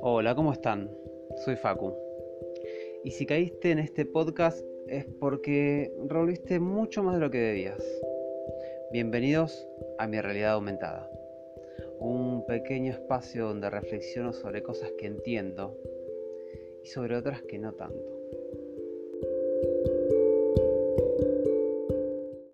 Hola, ¿cómo están? Soy Facu. Y si caíste en este podcast es porque revolviste mucho más de lo que debías. Bienvenidos a mi realidad aumentada. Un pequeño espacio donde reflexiono sobre cosas que entiendo y sobre otras que no tanto.